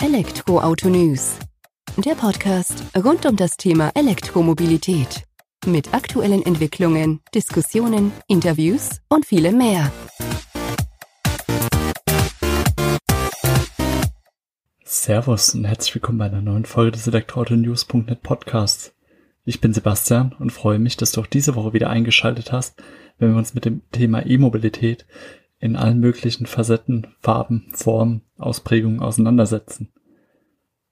Elektroauto News. Der Podcast rund um das Thema Elektromobilität. Mit aktuellen Entwicklungen, Diskussionen, Interviews und vielem mehr. Servus und herzlich willkommen bei einer neuen Folge des Elektroauto-News.net Podcasts. Ich bin Sebastian und freue mich, dass du auch diese Woche wieder eingeschaltet hast, wenn wir uns mit dem Thema E-Mobilität in allen möglichen Facetten, Farben, Formen, Ausprägungen auseinandersetzen.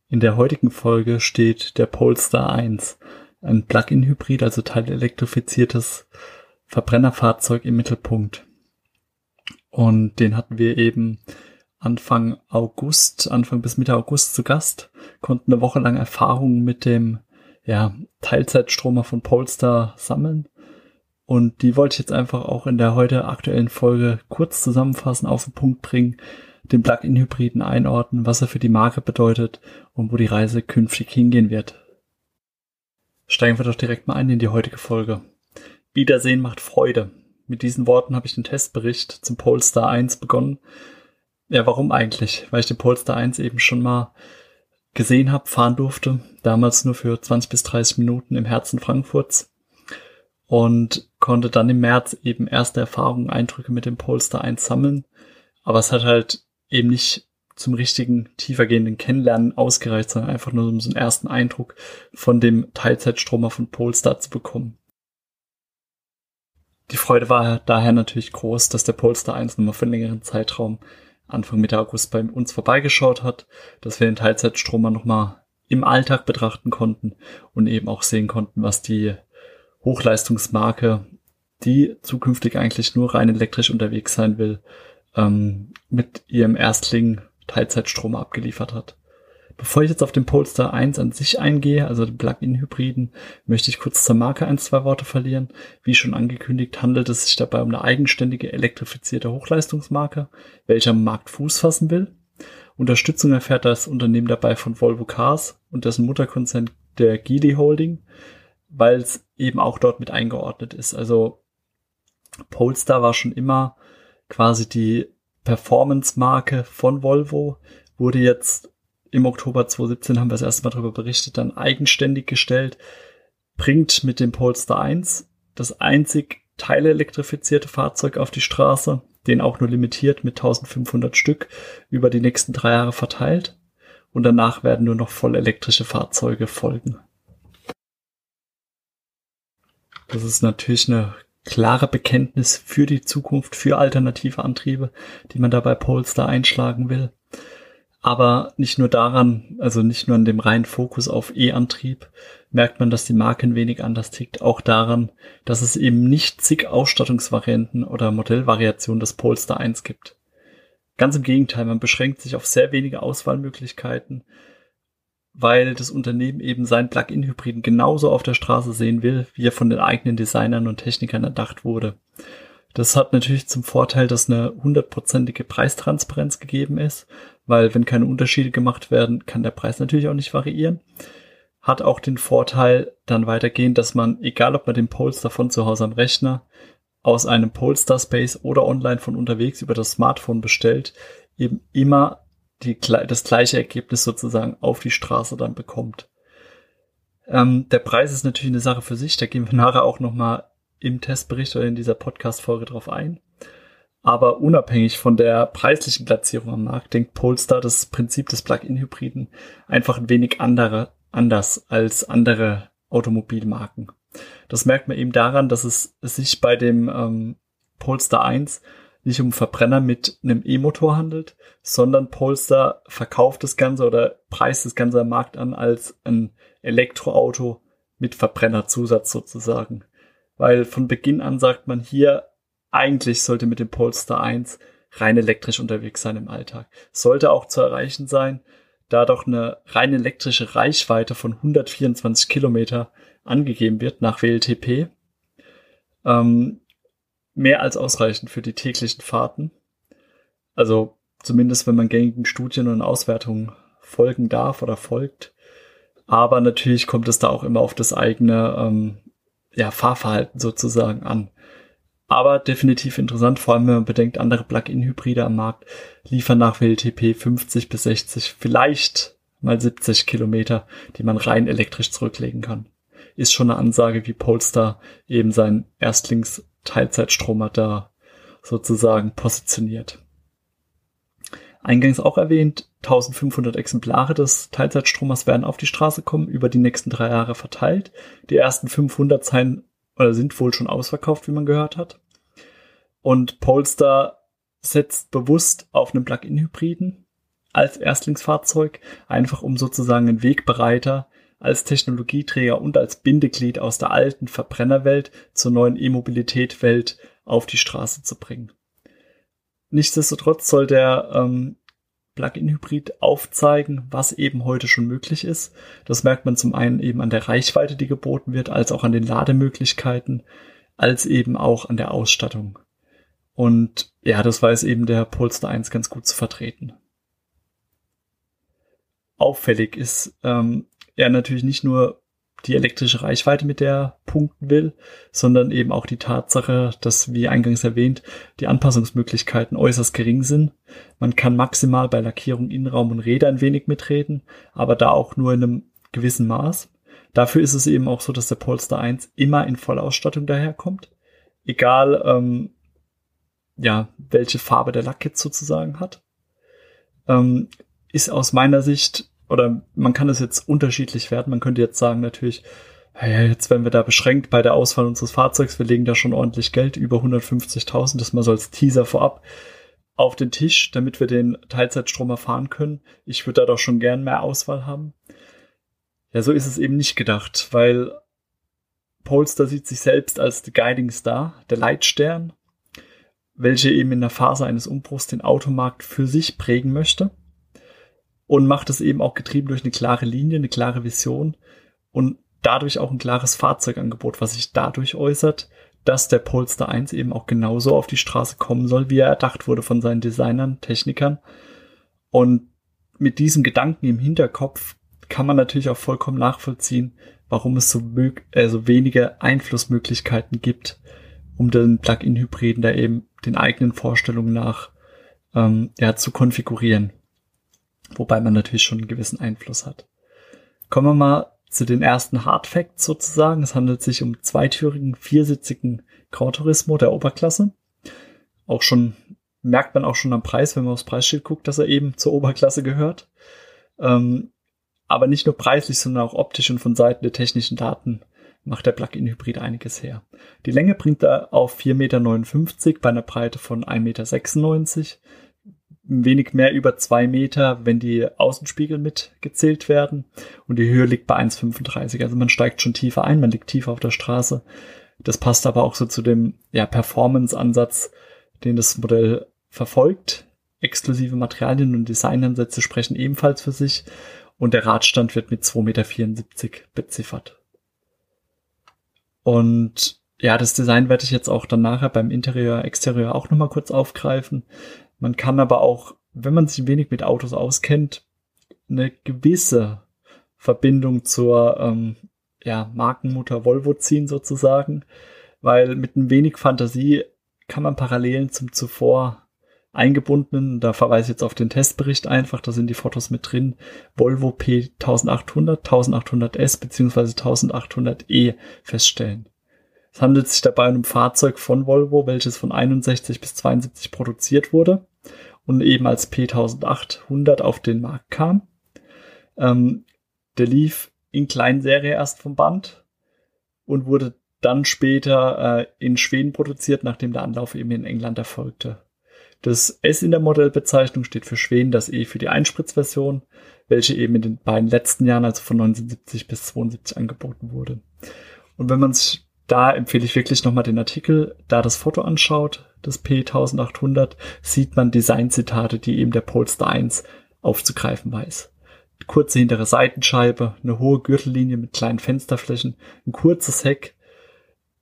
In der heutigen Folge steht der Polestar 1, ein Plug-in-Hybrid, also teilelektrifiziertes Verbrennerfahrzeug im Mittelpunkt. Und den hatten wir eben Anfang August, Anfang bis Mitte August zu Gast, konnten eine Woche lang Erfahrungen mit dem ja, Teilzeitstromer von Polestar sammeln und die wollte ich jetzt einfach auch in der heute aktuellen Folge kurz zusammenfassen, auf den Punkt bringen, den Plug-in-Hybriden einordnen, was er für die Marke bedeutet und wo die Reise künftig hingehen wird. Steigen wir doch direkt mal ein in die heutige Folge. Wiedersehen macht Freude. Mit diesen Worten habe ich den Testbericht zum Polestar 1 begonnen. Ja, warum eigentlich? Weil ich den Polestar 1 eben schon mal gesehen habe, fahren durfte. Damals nur für 20 bis 30 Minuten im Herzen Frankfurts und konnte dann im März eben erste Erfahrungen, Eindrücke mit dem Polestar 1 sammeln. Aber es hat halt eben nicht zum richtigen tiefergehenden Kennenlernen ausgereicht, sondern einfach nur um so einen ersten Eindruck von dem Teilzeitstromer von Polestar zu bekommen. Die Freude war daher natürlich groß, dass der Polestar 1 nochmal für einen längeren Zeitraum Anfang Mitte August bei uns vorbeigeschaut hat, dass wir den Teilzeitstromer nochmal im Alltag betrachten konnten und eben auch sehen konnten, was die Hochleistungsmarke, die zukünftig eigentlich nur rein elektrisch unterwegs sein will, ähm, mit ihrem Erstling Teilzeitstrom abgeliefert hat. Bevor ich jetzt auf den Polestar 1 an sich eingehe, also den Plug-in-Hybriden, möchte ich kurz zur Marke ein, zwei Worte verlieren. Wie schon angekündigt, handelt es sich dabei um eine eigenständige elektrifizierte Hochleistungsmarke, welche am Markt Fuß fassen will. Unterstützung erfährt das Unternehmen dabei von Volvo Cars und dessen Mutterkonzern der Geely Holding weil es eben auch dort mit eingeordnet ist. Also Polestar war schon immer quasi die Performance-Marke von Volvo, wurde jetzt im Oktober 2017, haben wir das erste Mal darüber berichtet, dann eigenständig gestellt, bringt mit dem Polestar 1 das einzig teilelektrifizierte Fahrzeug auf die Straße, den auch nur limitiert mit 1500 Stück über die nächsten drei Jahre verteilt. Und danach werden nur noch voll elektrische Fahrzeuge folgen. Das ist natürlich eine klare Bekenntnis für die Zukunft, für alternative Antriebe, die man da bei Polestar einschlagen will. Aber nicht nur daran, also nicht nur an dem reinen Fokus auf E-Antrieb, merkt man, dass die Marke ein wenig anders tickt. Auch daran, dass es eben nicht zig Ausstattungsvarianten oder Modellvariationen des Polestar 1 gibt. Ganz im Gegenteil, man beschränkt sich auf sehr wenige Auswahlmöglichkeiten weil das Unternehmen eben seinen Plug-in-Hybriden genauso auf der Straße sehen will, wie er von den eigenen Designern und Technikern erdacht wurde. Das hat natürlich zum Vorteil, dass eine hundertprozentige Preistransparenz gegeben ist, weil wenn keine Unterschiede gemacht werden, kann der Preis natürlich auch nicht variieren. Hat auch den Vorteil dann weitergehend, dass man, egal ob man den Polestar von zu Hause am Rechner, aus einem Polestar Space oder online von unterwegs über das Smartphone bestellt, eben immer die, das gleiche Ergebnis sozusagen auf die Straße dann bekommt. Ähm, der Preis ist natürlich eine Sache für sich, da gehen wir nachher auch nochmal im Testbericht oder in dieser Podcast-Folge drauf ein. Aber unabhängig von der preislichen Platzierung am Markt denkt Polestar das Prinzip des Plug-in-Hybriden einfach ein wenig andere, anders als andere Automobilmarken. Das merkt man eben daran, dass es, sich bei dem ähm, Polestar 1 nicht um Verbrenner mit einem E-Motor handelt, sondern Polestar verkauft das Ganze oder preist das Ganze am Markt an als ein Elektroauto mit Verbrennerzusatz sozusagen. Weil von Beginn an sagt man hier, eigentlich sollte mit dem Polestar 1 rein elektrisch unterwegs sein im Alltag. Sollte auch zu erreichen sein, da doch eine rein elektrische Reichweite von 124 Kilometer angegeben wird nach WLTP. Ähm, mehr als ausreichend für die täglichen Fahrten. Also zumindest, wenn man gängigen Studien und Auswertungen folgen darf oder folgt. Aber natürlich kommt es da auch immer auf das eigene ähm, ja, Fahrverhalten sozusagen an. aber definitiv interessant, vor allem wenn man bedenkt, andere Plug-in-Hybride am Markt liefern nach WLTP 50 bis 60, vielleicht mal 70 Kilometer, die man rein elektrisch zurücklegen kann. Ist schon eine Ansage, wie Polestar eben sein Erstlings-Teilzeitstromer da sozusagen positioniert. Eingangs auch erwähnt, 1500 Exemplare des Teilzeitstromers werden auf die Straße kommen, über die nächsten drei Jahre verteilt. Die ersten 500 seien oder sind wohl schon ausverkauft, wie man gehört hat. Und Polestar setzt bewusst auf einen Plug-in-Hybriden als Erstlingsfahrzeug, einfach um sozusagen einen Wegbereiter als Technologieträger und als Bindeglied aus der alten Verbrennerwelt zur neuen E-Mobilität-Welt auf die Straße zu bringen. Nichtsdestotrotz soll der ähm, Plug-in-Hybrid aufzeigen, was eben heute schon möglich ist. Das merkt man zum einen eben an der Reichweite, die geboten wird, als auch an den Lademöglichkeiten, als eben auch an der Ausstattung. Und ja, das weiß eben der Polestar 1 ganz gut zu vertreten. Auffällig ist ähm, er natürlich nicht nur die elektrische Reichweite, mit der er punkten will, sondern eben auch die Tatsache, dass, wie eingangs erwähnt, die Anpassungsmöglichkeiten äußerst gering sind. Man kann maximal bei Lackierung Innenraum und Räder ein wenig mitreden, aber da auch nur in einem gewissen Maß. Dafür ist es eben auch so, dass der Polestar 1 immer in Vollausstattung daherkommt. Egal, ähm, ja, welche Farbe der Lack jetzt sozusagen hat. Ähm, ist aus meiner Sicht oder man kann es jetzt unterschiedlich werten. Man könnte jetzt sagen, natürlich, ja, jetzt werden wir da beschränkt bei der Auswahl unseres Fahrzeugs. Wir legen da schon ordentlich Geld, über 150.000, das mal so als Teaser vorab auf den Tisch, damit wir den Teilzeitstrom erfahren können. Ich würde da doch schon gern mehr Auswahl haben. Ja, so ist es eben nicht gedacht, weil Polestar sieht sich selbst als the Guiding Star, der Leitstern, welche eben in der Phase eines Umbruchs den Automarkt für sich prägen möchte und macht es eben auch getrieben durch eine klare Linie, eine klare Vision und dadurch auch ein klares Fahrzeugangebot, was sich dadurch äußert, dass der Polestar 1 eben auch genauso auf die Straße kommen soll, wie er erdacht wurde von seinen Designern, Technikern. Und mit diesem Gedanken im Hinterkopf kann man natürlich auch vollkommen nachvollziehen, warum es so, äh, so wenige Einflussmöglichkeiten gibt, um den Plug-in-Hybriden da eben den eigenen Vorstellungen nach ähm, ja, zu konfigurieren wobei man natürlich schon einen gewissen Einfluss hat. Kommen wir mal zu den ersten Hard Facts sozusagen. Es handelt sich um zweitürigen, viersitzigen Gran Turismo der Oberklasse. Auch schon, merkt man auch schon am Preis, wenn man aufs Preisschild guckt, dass er eben zur Oberklasse gehört. Ähm, aber nicht nur preislich, sondern auch optisch und von Seiten der technischen Daten macht der Plug-in-Hybrid einiges her. Die Länge bringt er auf 4,59 Meter bei einer Breite von 1,96 Meter wenig mehr über zwei Meter, wenn die Außenspiegel mitgezählt werden. Und die Höhe liegt bei 1,35. Also man steigt schon tiefer ein, man liegt tiefer auf der Straße. Das passt aber auch so zu dem ja, Performance-Ansatz, den das Modell verfolgt. Exklusive Materialien und Designansätze sprechen ebenfalls für sich. Und der Radstand wird mit 2,74 Meter beziffert. Und ja, das Design werde ich jetzt auch dann nachher beim Interieur, Exterieur auch nochmal kurz aufgreifen. Man kann aber auch, wenn man sich wenig mit Autos auskennt, eine gewisse Verbindung zur ähm, ja, Markenmutter Volvo ziehen sozusagen, weil mit ein wenig Fantasie kann man Parallelen zum zuvor eingebundenen, da verweise ich jetzt auf den Testbericht einfach, da sind die Fotos mit drin, Volvo P1800, 1800S bzw. 1800E feststellen. Es handelt sich dabei um ein Fahrzeug von Volvo, welches von 61 bis 72 produziert wurde und eben als P1800 auf den Markt kam. Ähm, der lief in Kleinserie erst vom Band und wurde dann später äh, in Schweden produziert, nachdem der Anlauf eben in England erfolgte. Das S in der Modellbezeichnung steht für Schweden, das E für die Einspritzversion, welche eben in den beiden letzten Jahren, also von 1970 bis 72 angeboten wurde. Und wenn man sich da empfehle ich wirklich nochmal den Artikel, da das Foto anschaut, das P1800, sieht man Designzitate, die eben der Polestar 1 aufzugreifen weiß. Kurze hintere Seitenscheibe, eine hohe Gürtellinie mit kleinen Fensterflächen, ein kurzes Heck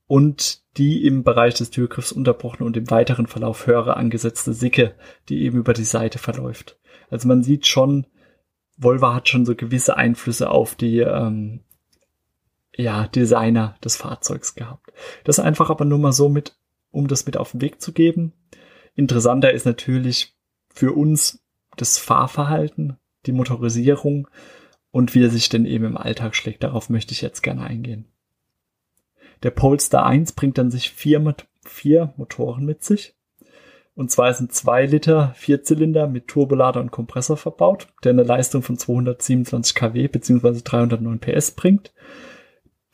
und die im Bereich des Türgriffs unterbrochene und im weiteren Verlauf höhere angesetzte Sicke, die eben über die Seite verläuft. Also man sieht schon, Volvo hat schon so gewisse Einflüsse auf die ähm, ja, Designer des Fahrzeugs gehabt. Das einfach aber nur mal so mit um das mit auf den Weg zu geben. Interessanter ist natürlich für uns das Fahrverhalten, die Motorisierung und wie er sich denn eben im Alltag schlägt. Darauf möchte ich jetzt gerne eingehen. Der Polestar 1 bringt dann sich vier, vier Motoren mit sich. Und zwar sind zwei Liter Vierzylinder mit Turbolader und Kompressor verbaut, der eine Leistung von 227 kW bzw. 309 PS bringt.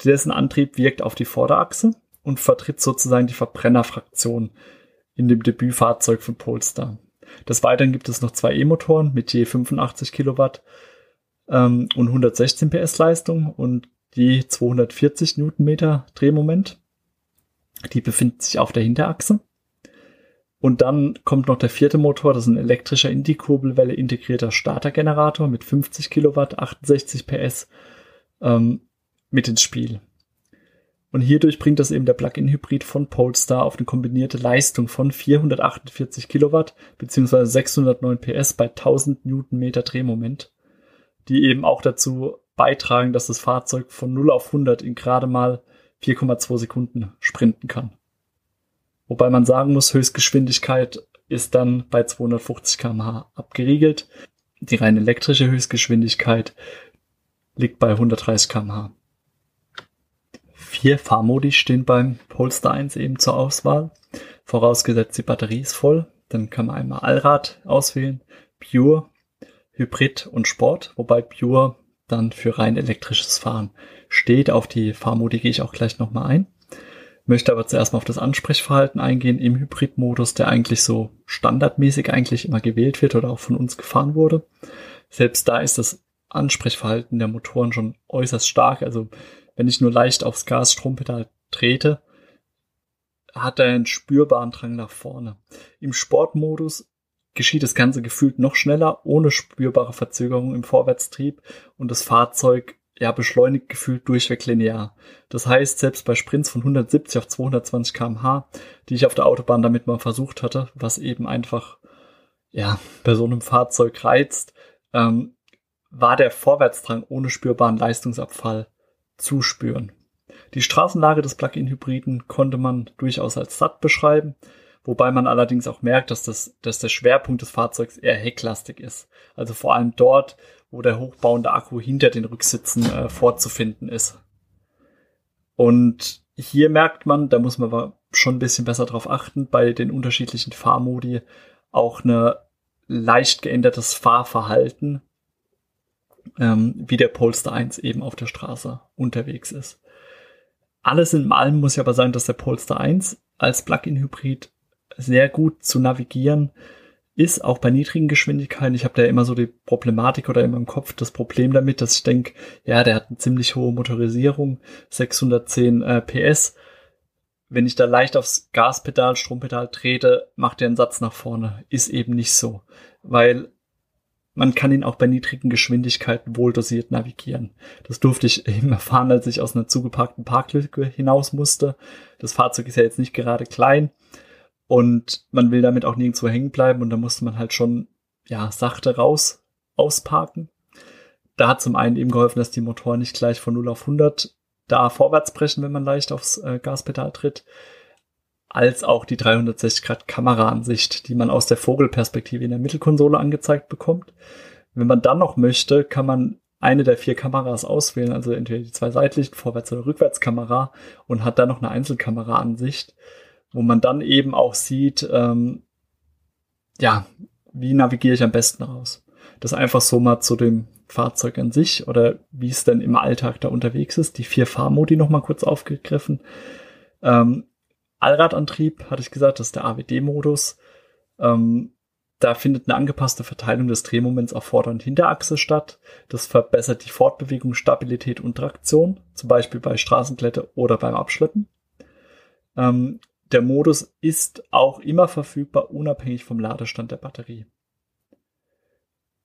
Dessen Antrieb wirkt auf die Vorderachse und vertritt sozusagen die Verbrennerfraktion in dem Debütfahrzeug von Polestar. Des Weiteren gibt es noch zwei E-Motoren mit je 85 Kilowatt ähm, und 116 PS Leistung und je 240 Newtonmeter Drehmoment. Die befinden sich auf der Hinterachse. Und dann kommt noch der vierte Motor, das ist ein elektrischer in die Kurbelwelle integrierter Startergenerator mit 50 Kilowatt, 68 PS ähm, mit ins Spiel. Und hierdurch bringt das eben der Plug-in-Hybrid von Polestar auf eine kombinierte Leistung von 448 Kilowatt bzw. 609 PS bei 1000 Newtonmeter Drehmoment, die eben auch dazu beitragen, dass das Fahrzeug von 0 auf 100 in gerade mal 4,2 Sekunden sprinten kann. Wobei man sagen muss, Höchstgeschwindigkeit ist dann bei 250 km/h abgeriegelt. Die rein elektrische Höchstgeschwindigkeit liegt bei 130 km/h. Vier Fahrmodi stehen beim Polestar 1 eben zur Auswahl. Vorausgesetzt die Batterie ist voll. Dann kann man einmal Allrad auswählen, Pure, Hybrid und Sport, wobei Pure dann für rein elektrisches Fahren steht. Auf die Fahrmodi gehe ich auch gleich nochmal ein möchte aber zuerst mal auf das Ansprechverhalten eingehen im Hybrid-Modus, der eigentlich so standardmäßig eigentlich immer gewählt wird oder auch von uns gefahren wurde. Selbst da ist das Ansprechverhalten der Motoren schon äußerst stark. Also wenn ich nur leicht aufs Gas-Strompedal trete, hat er einen spürbaren Drang nach vorne. Im Sportmodus geschieht das Ganze gefühlt noch schneller, ohne spürbare Verzögerung im Vorwärtstrieb und das Fahrzeug ja, beschleunigt gefühlt durchweg linear. Das heißt, selbst bei Sprints von 170 auf 220 kmh, die ich auf der Autobahn damit mal versucht hatte, was eben einfach, ja, bei so einem Fahrzeug reizt, ähm, war der Vorwärtsdrang ohne spürbaren Leistungsabfall zu spüren. Die Straßenlage des Plug-in-Hybriden konnte man durchaus als satt beschreiben, wobei man allerdings auch merkt, dass, das, dass der Schwerpunkt des Fahrzeugs eher hecklastig ist. Also vor allem dort, wo der hochbauende Akku hinter den Rücksitzen äh, vorzufinden ist. Und hier merkt man, da muss man aber schon ein bisschen besser drauf achten, bei den unterschiedlichen Fahrmodi auch eine leicht geändertes Fahrverhalten, ähm, wie der Polestar 1 eben auf der Straße unterwegs ist. Alles in allem muss ich aber sagen, dass der Polestar 1 als Plug-in-Hybrid sehr gut zu navigieren ist, auch bei niedrigen Geschwindigkeiten. Ich habe da immer so die Problematik oder immer im Kopf das Problem damit, dass ich denke, ja, der hat eine ziemlich hohe Motorisierung, 610 äh, PS. Wenn ich da leicht aufs Gaspedal, Strompedal trete, macht er einen Satz nach vorne. Ist eben nicht so, weil man kann ihn auch bei niedrigen Geschwindigkeiten wohl dosiert navigieren. Das durfte ich eben erfahren, als ich aus einer zugeparkten Parklücke hinaus musste. Das Fahrzeug ist ja jetzt nicht gerade klein und man will damit auch nirgendwo hängen bleiben und da musste man halt schon, ja, sachte raus ausparken. Da hat zum einen eben geholfen, dass die Motoren nicht gleich von 0 auf 100 da vorwärts brechen, wenn man leicht aufs äh, Gaspedal tritt, als auch die 360 Grad Kameraansicht, die man aus der Vogelperspektive in der Mittelkonsole angezeigt bekommt. Wenn man dann noch möchte, kann man eine der vier Kameras auswählen, also entweder die zwei seitlichen Vorwärts- oder Rückwärtskamera und hat dann noch eine Einzelkameraansicht wo man dann eben auch sieht, ähm, ja, wie navigiere ich am besten raus. Das einfach so mal zu dem Fahrzeug an sich oder wie es denn im Alltag da unterwegs ist. Die vier Fahrmodi nochmal kurz aufgegriffen. Ähm, Allradantrieb, hatte ich gesagt, das ist der AWD-Modus. Ähm, da findet eine angepasste Verteilung des Drehmoments auf Vorder- und Hinterachse statt. Das verbessert die Fortbewegung, Stabilität und Traktion, zum Beispiel bei Straßenklette oder beim Abschleppen. Ähm, der Modus ist auch immer verfügbar, unabhängig vom Ladestand der Batterie.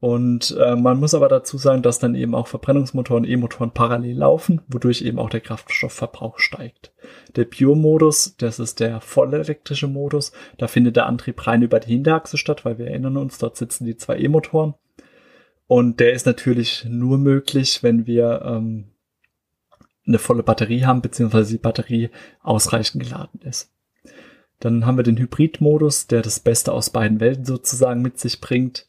Und äh, man muss aber dazu sagen, dass dann eben auch Verbrennungsmotoren und E-Motoren parallel laufen, wodurch eben auch der Kraftstoffverbrauch steigt. Der Pure-Modus, das ist der vollelektrische Modus, da findet der Antrieb rein über die Hinterachse statt, weil wir erinnern uns, dort sitzen die zwei E-Motoren. Und der ist natürlich nur möglich, wenn wir ähm, eine volle Batterie haben, beziehungsweise die Batterie ausreichend geladen ist. Dann haben wir den Hybrid-Modus, der das Beste aus beiden Welten sozusagen mit sich bringt.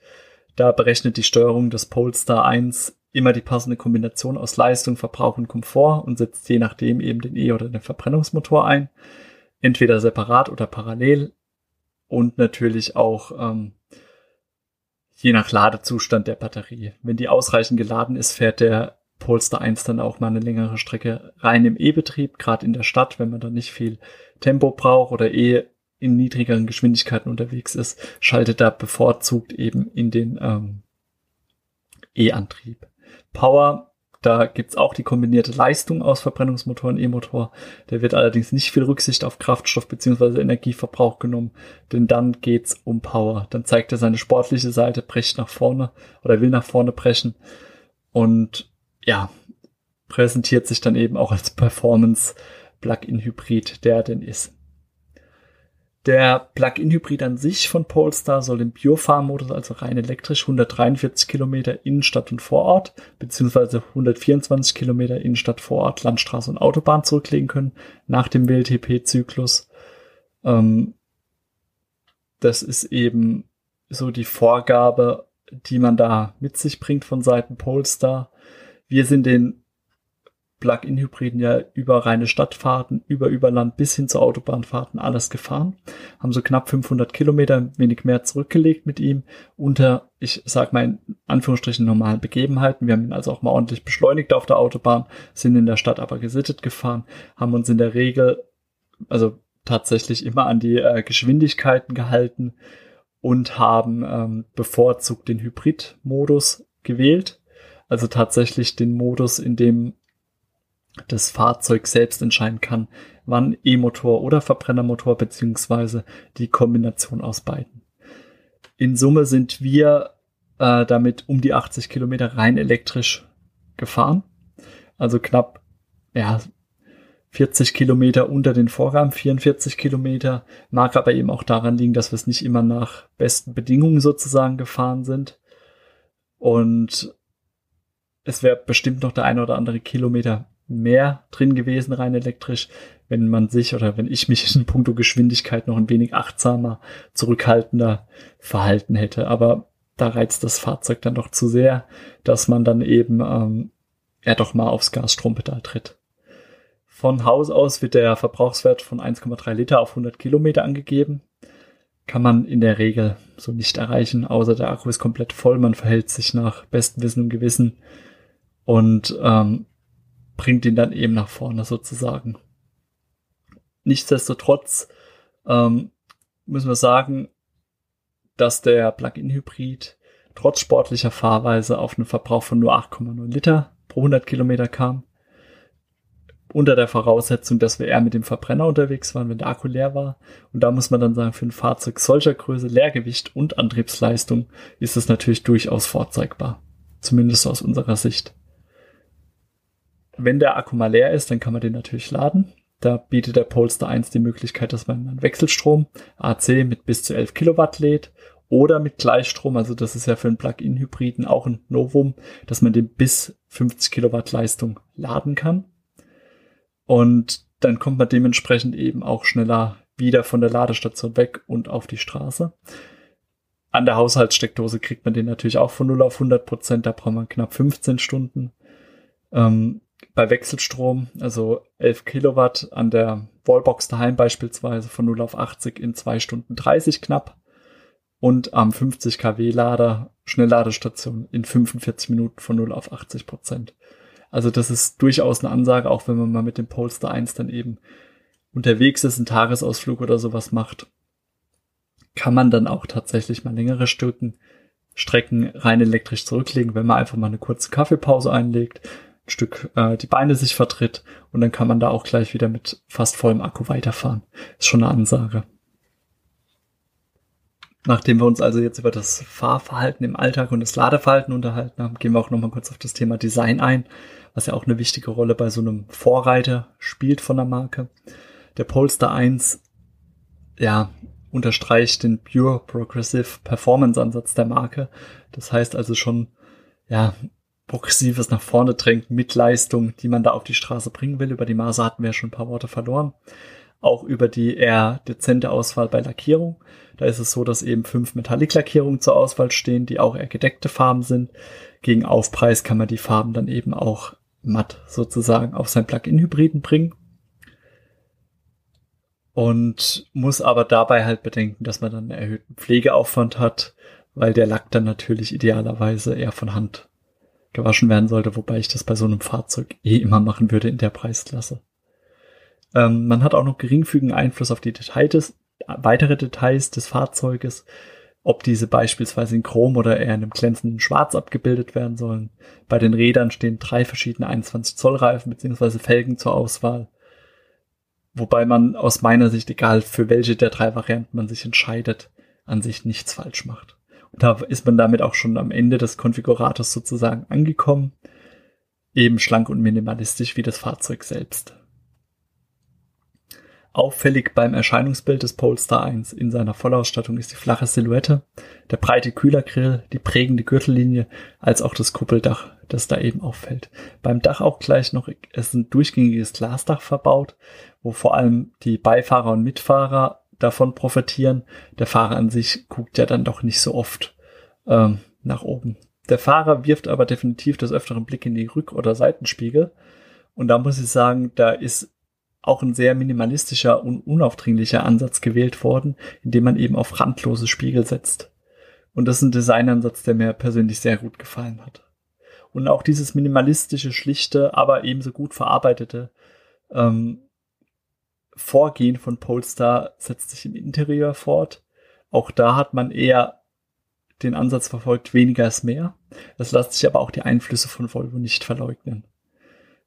Da berechnet die Steuerung des Polestar 1 immer die passende Kombination aus Leistung, Verbrauch und Komfort und setzt je nachdem eben den E- oder den Verbrennungsmotor ein. Entweder separat oder parallel. Und natürlich auch ähm, je nach Ladezustand der Batterie. Wenn die ausreichend geladen ist, fährt der Polestar 1 dann auch mal eine längere Strecke rein im E-Betrieb, gerade in der Stadt, wenn man da nicht viel Tempo braucht oder eh in niedrigeren Geschwindigkeiten unterwegs ist, schaltet er bevorzugt eben in den ähm, E-Antrieb. Power, da gibt's auch die kombinierte Leistung aus Verbrennungsmotor und E-Motor. Der wird allerdings nicht viel Rücksicht auf Kraftstoff bzw. Energieverbrauch genommen, denn dann geht's um Power. Dann zeigt er seine sportliche Seite, brecht nach vorne oder will nach vorne brechen und ja, präsentiert sich dann eben auch als Performance Plug-in-Hybrid, der denn ist. Der Plug-in-Hybrid an sich von Polestar soll im Biofahrmodus, also rein elektrisch, 143 Kilometer Innenstadt und Vorort, beziehungsweise 124 Kilometer Innenstadt, Vorort, Landstraße und Autobahn zurücklegen können, nach dem WLTP-Zyklus. Ähm, das ist eben so die Vorgabe, die man da mit sich bringt von Seiten Polestar. Wir sind den Plug-in-Hybriden ja über reine Stadtfahrten, über Überland bis hin zu Autobahnfahrten alles gefahren. Haben so knapp 500 Kilometer, wenig mehr zurückgelegt mit ihm unter, ich sag mal in Anführungsstrichen normalen Begebenheiten. Wir haben ihn also auch mal ordentlich beschleunigt auf der Autobahn, sind in der Stadt aber gesittet gefahren, haben uns in der Regel, also tatsächlich immer an die äh, Geschwindigkeiten gehalten und haben ähm, bevorzugt den Hybrid-Modus gewählt. Also tatsächlich den Modus, in dem das Fahrzeug selbst entscheiden kann, wann E-Motor oder Verbrennermotor beziehungsweise die Kombination aus beiden. In Summe sind wir äh, damit um die 80 Kilometer rein elektrisch gefahren. Also knapp ja, 40 Kilometer unter den Vorgaben, 44 Kilometer. Mag aber eben auch daran liegen, dass wir es nicht immer nach besten Bedingungen sozusagen gefahren sind. Und es wäre bestimmt noch der eine oder andere Kilometer mehr drin gewesen, rein elektrisch, wenn man sich oder wenn ich mich in puncto Geschwindigkeit noch ein wenig achtsamer, zurückhaltender verhalten hätte. Aber da reizt das Fahrzeug dann doch zu sehr, dass man dann eben ähm, ja doch mal aufs Gasstrompedal tritt. Von Haus aus wird der Verbrauchswert von 1,3 Liter auf 100 Kilometer angegeben. Kann man in der Regel so nicht erreichen, außer der Akku ist komplett voll. Man verhält sich nach bestem Wissen und Gewissen und ähm, bringt ihn dann eben nach vorne sozusagen. Nichtsdestotrotz ähm, müssen wir sagen, dass der Plug-in-Hybrid trotz sportlicher Fahrweise auf einen Verbrauch von nur 8,9 Liter pro 100 Kilometer kam. Unter der Voraussetzung, dass wir eher mit dem Verbrenner unterwegs waren, wenn der Akku leer war. Und da muss man dann sagen, für ein Fahrzeug solcher Größe, Leergewicht und Antriebsleistung ist es natürlich durchaus vorzeigbar. Zumindest aus unserer Sicht. Wenn der Akku mal leer ist, dann kann man den natürlich laden. Da bietet der Polestar 1 die Möglichkeit, dass man einen Wechselstrom AC mit bis zu 11 Kilowatt lädt oder mit Gleichstrom, also das ist ja für einen Plug-in-Hybriden auch ein Novum, dass man den bis 50 Kilowatt Leistung laden kann. Und dann kommt man dementsprechend eben auch schneller wieder von der Ladestation weg und auf die Straße. An der Haushaltssteckdose kriegt man den natürlich auch von 0 auf 100 Prozent, da braucht man knapp 15 Stunden. Ähm, bei Wechselstrom, also 11 Kilowatt an der Wallbox daheim beispielsweise von 0 auf 80 in 2 Stunden 30 knapp und am 50 kW Lader Schnellladestation in 45 Minuten von 0 auf 80 Prozent. Also das ist durchaus eine Ansage, auch wenn man mal mit dem Polestar 1 dann eben unterwegs ist, einen Tagesausflug oder sowas macht, kann man dann auch tatsächlich mal längere Stücken, Strecken rein elektrisch zurücklegen, wenn man einfach mal eine kurze Kaffeepause einlegt, Stück äh, die Beine sich vertritt und dann kann man da auch gleich wieder mit fast vollem Akku weiterfahren. Ist schon eine Ansage. Nachdem wir uns also jetzt über das Fahrverhalten im Alltag und das Ladeverhalten unterhalten haben, gehen wir auch nochmal kurz auf das Thema Design ein, was ja auch eine wichtige Rolle bei so einem Vorreiter spielt von der Marke. Der Polestar 1, ja, unterstreicht den Pure Progressive Performance Ansatz der Marke. Das heißt also schon, ja, progressives nach vorne drängt mit Leistung, die man da auf die Straße bringen will. Über die Maße hatten wir ja schon ein paar Worte verloren. auch über die eher dezente Auswahl bei Lackierung. Da ist es so, dass eben fünf Metallic-Lackierungen zur Auswahl stehen, die auch eher gedeckte Farben sind. Gegen Aufpreis kann man die Farben dann eben auch matt sozusagen auf sein Plug-in-Hybriden bringen. Und muss aber dabei halt bedenken, dass man dann einen erhöhten Pflegeaufwand hat, weil der Lack dann natürlich idealerweise eher von Hand gewaschen werden sollte, wobei ich das bei so einem Fahrzeug eh immer machen würde in der Preisklasse. Ähm, man hat auch noch geringfügigen Einfluss auf die Details, weitere Details des Fahrzeuges, ob diese beispielsweise in Chrom oder eher in einem glänzenden Schwarz abgebildet werden sollen. Bei den Rädern stehen drei verschiedene 21 Zoll Reifen bzw. Felgen zur Auswahl. Wobei man aus meiner Sicht, egal für welche der drei Varianten man sich entscheidet, an sich nichts falsch macht. Da ist man damit auch schon am Ende des Konfigurators sozusagen angekommen. Eben schlank und minimalistisch wie das Fahrzeug selbst. Auffällig beim Erscheinungsbild des Polestar 1 in seiner Vollausstattung ist die flache Silhouette, der breite Kühlergrill, die prägende Gürtellinie, als auch das Kuppeldach, das da eben auffällt. Beim Dach auch gleich noch, ist ein durchgängiges Glasdach verbaut, wo vor allem die Beifahrer und Mitfahrer davon profitieren. Der Fahrer an sich guckt ja dann doch nicht so oft ähm, nach oben. Der Fahrer wirft aber definitiv des öfteren Blick in die Rück- oder Seitenspiegel. Und da muss ich sagen, da ist auch ein sehr minimalistischer und unaufdringlicher Ansatz gewählt worden, indem man eben auf randlose Spiegel setzt. Und das ist ein Designansatz, der mir persönlich sehr gut gefallen hat. Und auch dieses minimalistische, schlichte, aber ebenso gut verarbeitete ähm, Vorgehen von Polestar setzt sich im Interieur fort. Auch da hat man eher den Ansatz verfolgt, weniger ist mehr. Das lässt sich aber auch die Einflüsse von Volvo nicht verleugnen.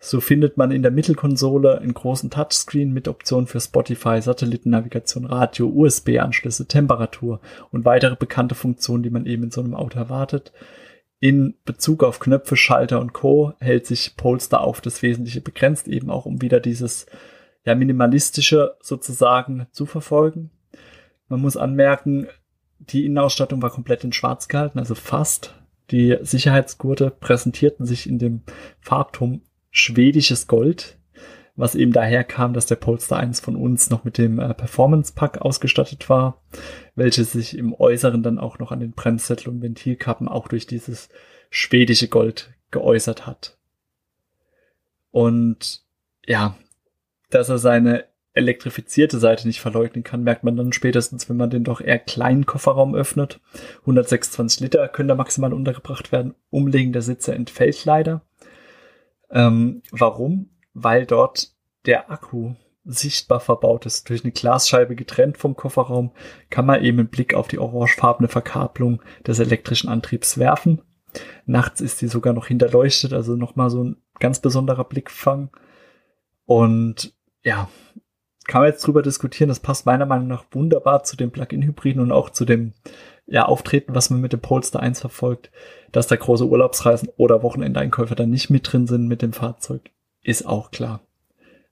So findet man in der Mittelkonsole einen großen Touchscreen mit Optionen für Spotify, Satellitennavigation, Radio, USB-Anschlüsse, Temperatur und weitere bekannte Funktionen, die man eben in so einem Auto erwartet. In Bezug auf Knöpfe, Schalter und Co. hält sich Polestar auf das Wesentliche begrenzt, eben auch um wieder dieses ja, minimalistische sozusagen zu verfolgen. Man muss anmerken, die Innenausstattung war komplett in schwarz gehalten, also fast. Die Sicherheitsgurte präsentierten sich in dem Farbton schwedisches Gold, was eben daher kam, dass der Polestar 1 von uns noch mit dem äh, Performance Pack ausgestattet war, welches sich im Äußeren dann auch noch an den Bremssättel und Ventilkappen auch durch dieses schwedische Gold geäußert hat. Und ja, dass er seine elektrifizierte Seite nicht verleugnen kann, merkt man dann spätestens, wenn man den doch eher kleinen Kofferraum öffnet. 126 Liter können da maximal untergebracht werden. Umlegen der Sitze entfällt leider. Ähm, warum? Weil dort der Akku sichtbar verbaut ist. Durch eine Glasscheibe getrennt vom Kofferraum kann man eben einen Blick auf die orangefarbene Verkabelung des elektrischen Antriebs werfen. Nachts ist die sogar noch hinterleuchtet, also nochmal so ein ganz besonderer Blickfang. Und ja, kann man jetzt drüber diskutieren. Das passt meiner Meinung nach wunderbar zu den Plug-in-Hybriden und auch zu dem ja, Auftreten, was man mit dem Polestar 1 verfolgt, dass da große Urlaubsreisen oder Wochenendeinkäufe dann nicht mit drin sind mit dem Fahrzeug, ist auch klar.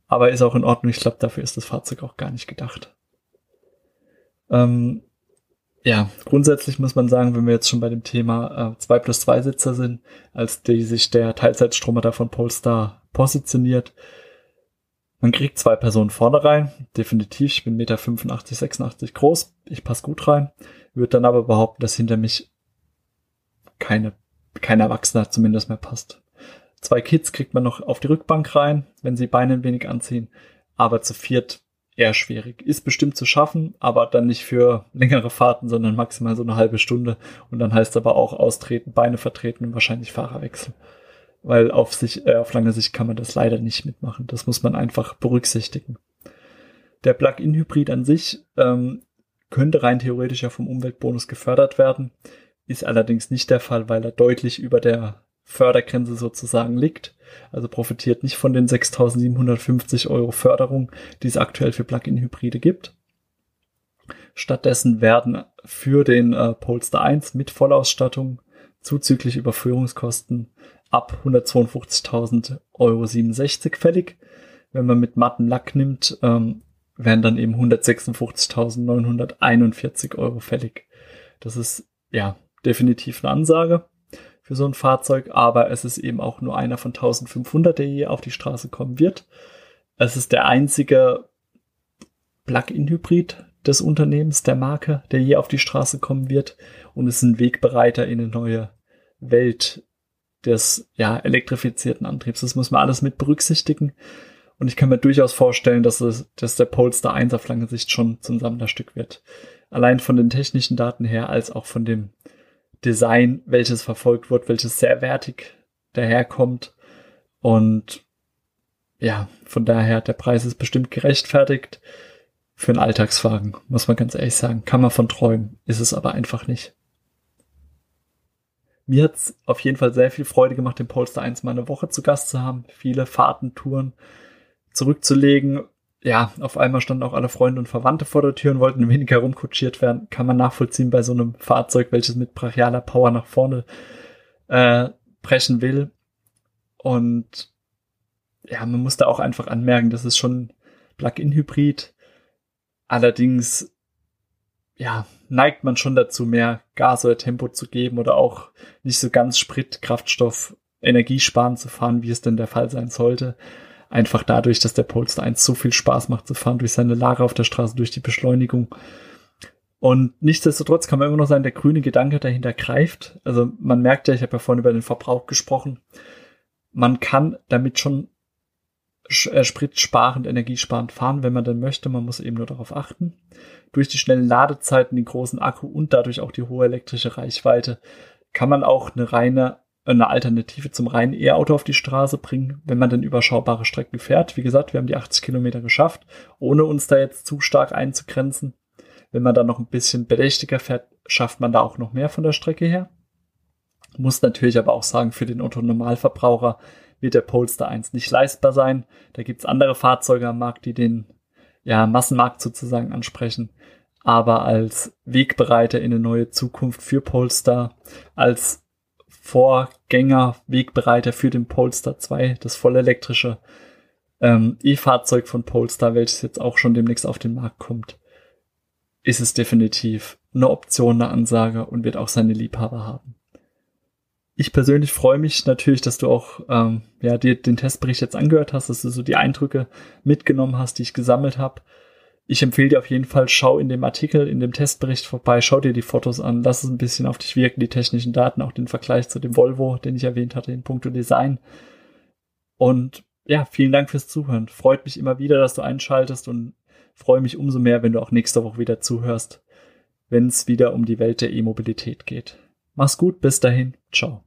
Aber ist auch in Ordnung. Ich glaube, dafür ist das Fahrzeug auch gar nicht gedacht. Ähm, ja, grundsätzlich muss man sagen, wenn wir jetzt schon bei dem Thema äh, 2 plus 2 Sitzer sind, als die sich der Teilzeitstromer da von Polestar positioniert, man kriegt zwei Personen vorne rein, definitiv. Ich bin 1,85 Meter, 86 groß. Ich passe gut rein. Würde dann aber behaupten, dass hinter mich keine, kein Erwachsener zumindest mehr passt. Zwei Kids kriegt man noch auf die Rückbank rein, wenn sie Beine ein wenig anziehen. Aber zu viert eher schwierig. Ist bestimmt zu schaffen, aber dann nicht für längere Fahrten, sondern maximal so eine halbe Stunde. Und dann heißt aber auch austreten, Beine vertreten und wahrscheinlich Fahrerwechsel weil auf sich, äh, auf lange Sicht kann man das leider nicht mitmachen. Das muss man einfach berücksichtigen. Der Plug-in-Hybrid an sich ähm, könnte rein theoretisch ja vom Umweltbonus gefördert werden, ist allerdings nicht der Fall, weil er deutlich über der Fördergrenze sozusagen liegt. Also profitiert nicht von den 6.750 Euro Förderung, die es aktuell für Plug-in-Hybride gibt. Stattdessen werden für den äh, Polestar 1 mit Vollausstattung zuzüglich Überführungskosten ab 152.000 Euro 67 fällig. Wenn man mit matten Lack nimmt, ähm, wären dann eben 156.941 Euro fällig. Das ist ja definitiv eine Ansage für so ein Fahrzeug, aber es ist eben auch nur einer von 1500, der je auf die Straße kommen wird. Es ist der einzige Plug-in-Hybrid des Unternehmens, der Marke, der je auf die Straße kommen wird und ist ein Wegbereiter in eine neue Welt des ja, elektrifizierten Antriebs. Das muss man alles mit berücksichtigen. Und ich kann mir durchaus vorstellen, dass, es, dass der Polestar 1 auf lange Sicht schon zum Sammlerstück wird. Allein von den technischen Daten her, als auch von dem Design, welches verfolgt wird, welches sehr wertig daherkommt. Und ja, von daher, der Preis ist bestimmt gerechtfertigt. Für einen Alltagswagen, muss man ganz ehrlich sagen. Kann man von träumen, ist es aber einfach nicht. Mir hat's auf jeden Fall sehr viel Freude gemacht, den Polestar 1 mal eine Woche zu Gast zu haben. Viele Fahrten, Touren zurückzulegen. Ja, auf einmal standen auch alle Freunde und Verwandte vor der Tür und wollten ein wenig herumkutschiert werden. Kann man nachvollziehen bei so einem Fahrzeug, welches mit brachialer Power nach vorne äh, brechen will. Und ja, man muss da auch einfach anmerken, das ist schon Plug-in-Hybrid. Allerdings, ja, neigt man schon dazu, mehr Gas oder Tempo zu geben oder auch nicht so ganz Sprit, Kraftstoff, Energiesparen zu fahren, wie es denn der Fall sein sollte. Einfach dadurch, dass der Polestar 1 so viel Spaß macht zu fahren, durch seine Lage auf der Straße, durch die Beschleunigung. Und nichtsdestotrotz kann man immer noch sagen, der grüne Gedanke dahinter greift. Also man merkt ja, ich habe ja vorhin über den Verbrauch gesprochen. Man kann damit schon äh, spritsparend, energiesparend fahren, wenn man denn möchte. Man muss eben nur darauf achten. Durch die schnellen Ladezeiten, den großen Akku und dadurch auch die hohe elektrische Reichweite kann man auch eine reine eine Alternative zum reinen E-Auto auf die Straße bringen, wenn man denn überschaubare Strecken fährt. Wie gesagt, wir haben die 80 Kilometer geschafft, ohne uns da jetzt zu stark einzugrenzen. Wenn man da noch ein bisschen bedächtiger fährt, schafft man da auch noch mehr von der Strecke her. Muss natürlich aber auch sagen, für den Otto-Normalverbraucher wird der Polestar 1 nicht leistbar sein. Da gibt's andere Fahrzeuge am Markt, die den ja, Massenmarkt sozusagen ansprechen. Aber als Wegbereiter in eine neue Zukunft für Polestar, als Vorgänger, Wegbereiter für den Polestar 2, das vollelektrische ähm, E-Fahrzeug von Polestar, welches jetzt auch schon demnächst auf den Markt kommt, ist es definitiv eine Option, eine Ansage und wird auch seine Liebhaber haben. Ich persönlich freue mich natürlich, dass du auch ähm, ja, dir den Testbericht jetzt angehört hast, dass du so die Eindrücke mitgenommen hast, die ich gesammelt habe. Ich empfehle dir auf jeden Fall, schau in dem Artikel, in dem Testbericht vorbei, schau dir die Fotos an, lass es ein bisschen auf dich wirken, die technischen Daten, auch den Vergleich zu dem Volvo, den ich erwähnt hatte, in puncto Design. Und ja, vielen Dank fürs Zuhören. Freut mich immer wieder, dass du einschaltest und freue mich umso mehr, wenn du auch nächste Woche wieder zuhörst, wenn es wieder um die Welt der E-Mobilität geht. Mach's gut, bis dahin, ciao.